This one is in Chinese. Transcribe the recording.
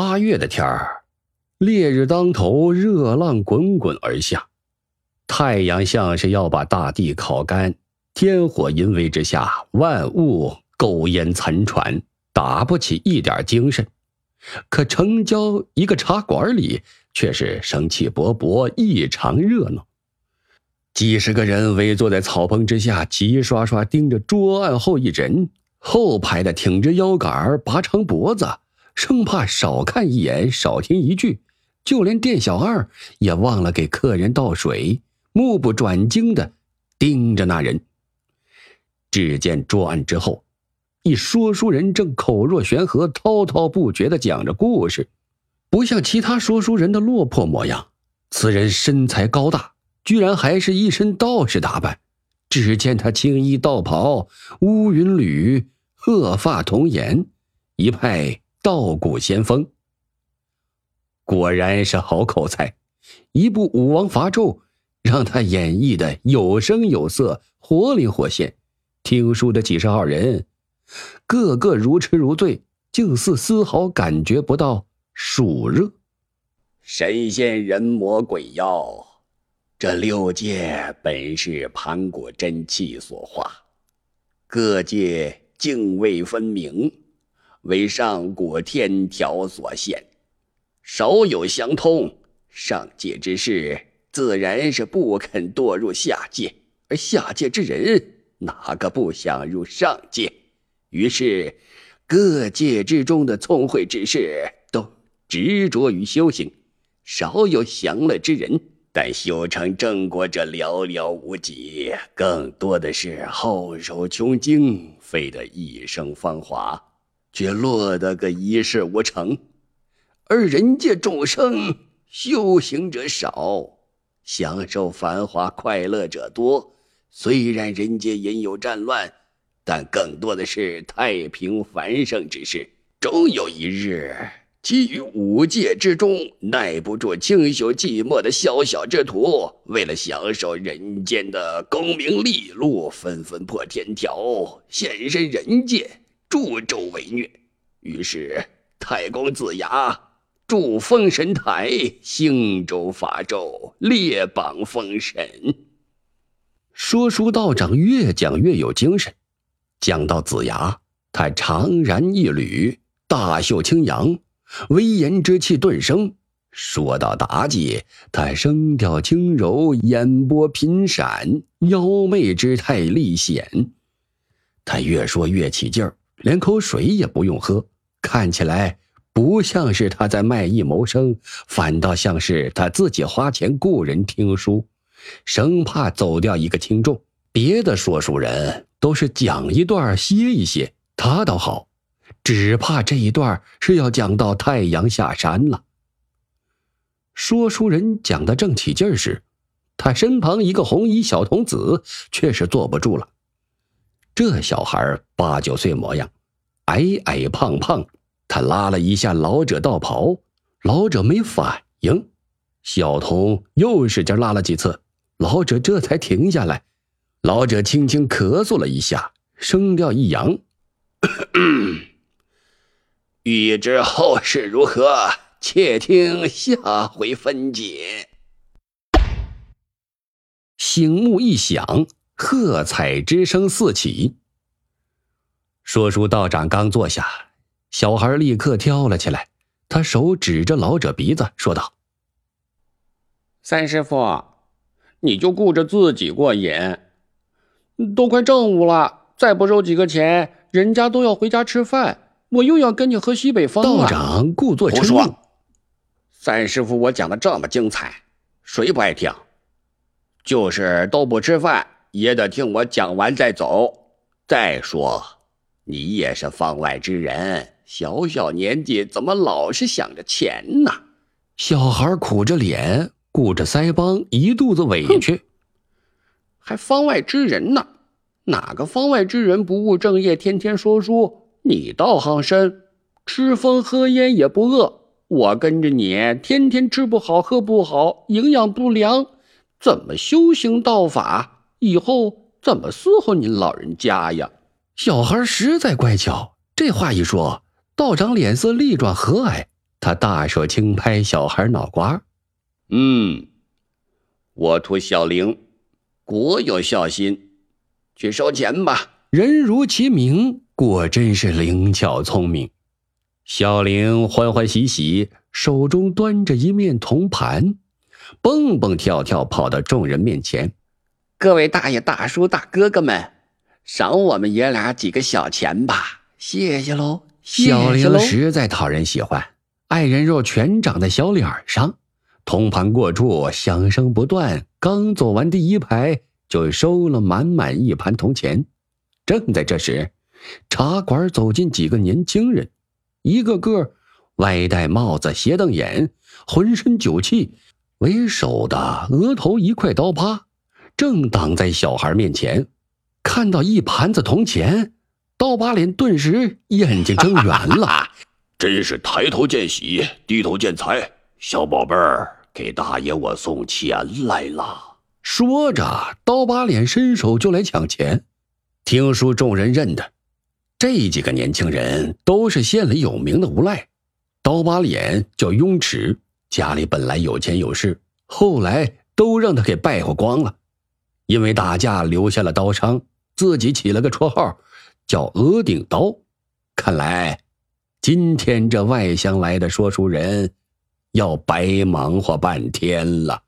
八月的天儿，烈日当头，热浪滚滚而下，太阳像是要把大地烤干。天火淫威之下，万物苟延残喘，打不起一点精神。可城郊一个茶馆里，却是生气勃勃，异常热闹。几十个人围坐在草棚之下，齐刷刷盯着桌案后一人，后排的挺着腰杆，拔长脖子，生怕少看一眼，少听一句。就连店小二也忘了给客人倒水，目不转睛的盯着那人。只见桌案之后，一说书人正口若悬河、滔滔不绝的讲着故事，不像其他说书人的落魄模样。此人身材高大。居然还是一身道士打扮，只见他青衣道袍，乌云履，鹤发童颜，一派道骨仙风。果然是好口才，一部武王伐纣，让他演绎的有声有色，活灵活现。听书的几十号人，个个如痴如醉，竟似丝毫感觉不到暑热。神仙人魔鬼妖。这六界本是盘古真气所化，各界泾渭分明，为上古天条所限，少有相通。上界之事自然是不肯堕入下界，而下界之人哪个不想入上界？于是，各界之中的聪慧之士都执着于修行，少有享乐之人。但修成正果者寥寥无几，更多的是后手穷经，费得一生芳华，却落得个一事无成。而人界众生修行者少，享受繁华快乐者多。虽然人间也有战乱，但更多的是太平繁盛之事。终有一日。其于五界之中耐不住清修寂寞的宵小之徒，为了享受人间的功名利禄，纷纷破天条，现身人界，助纣为虐。于是太公子牙筑封神台，兴周伐纣，列榜封神。说书道长越讲越有精神，讲到子牙，他长髯一捋，大袖轻扬。威严之气顿生。说到妲己，他声调轻柔，眼波频闪，妖媚之态立显。他越说越起劲儿，连口水也不用喝，看起来不像是他在卖艺谋生，反倒像是他自己花钱雇人听书，生怕走掉一个听众。别的说书人都是讲一段歇一歇，他倒好。只怕这一段是要讲到太阳下山了。说书人讲的正起劲时，他身旁一个红衣小童子却是坐不住了。这小孩八九岁模样，矮矮胖胖，他拉了一下老者道袍，老者没反应。小童又使劲拉了几次，老者这才停下来。老者轻轻咳嗽了一下，声调一扬。欲知后事如何，且听下回分解。醒目一响，喝彩之声四起。说书道长刚坐下，小孩立刻跳了起来，他手指着老者鼻子说道：“三师傅，你就顾着自己过瘾。都快正午了，再不收几个钱，人家都要回家吃饭。”我又要跟你喝西北风了。道长故作沉默。三师傅，我讲的这么精彩，谁不爱听？就是都不吃饭，也得听我讲完再走。再说，你也是方外之人，小小年纪怎么老是想着钱呢？小孩苦着脸，顾着腮帮，一肚子委屈。还方外之人呢？哪个方外之人不务正业，天天说书？你道行深，吃风喝烟也不饿。我跟着你，天天吃不好喝不好，营养不良，怎么修行道法？以后怎么伺候您老人家呀？小孩实在乖巧，这话一说，道长脸色立转和蔼。他大手轻拍小孩脑瓜：“嗯，我图小玲，果有孝心，去收钱吧。”人如其名，果真是灵巧聪明。小玲欢欢喜喜，手中端着一面铜盘，蹦蹦跳跳跑到众人面前：“各位大爷、大叔、大哥哥们，赏我们爷俩几个小钱吧！谢谢喽！”小玲实在讨人喜欢，爱人肉全长在小脸上。铜盘过处，响声不断。刚走完第一排，就收了满满一盘铜钱。正在这时，茶馆走进几个年轻人。一个个歪戴帽子、斜瞪眼，浑身酒气。为首的额头一块刀疤，正挡在小孩面前。看到一盘子铜钱，刀疤脸顿时眼睛睁圆了。真是抬头见喜，低头见财。小宝贝儿，给大爷我送钱来了。说着，刀疤脸伸手就来抢钱。听说众人认得。这几个年轻人都是县里有名的无赖，刀疤脸叫雍齿，家里本来有钱有势，后来都让他给败坏光了。因为打架留下了刀伤，自己起了个绰号，叫额顶刀。看来，今天这外乡来的说书人，要白忙活半天了。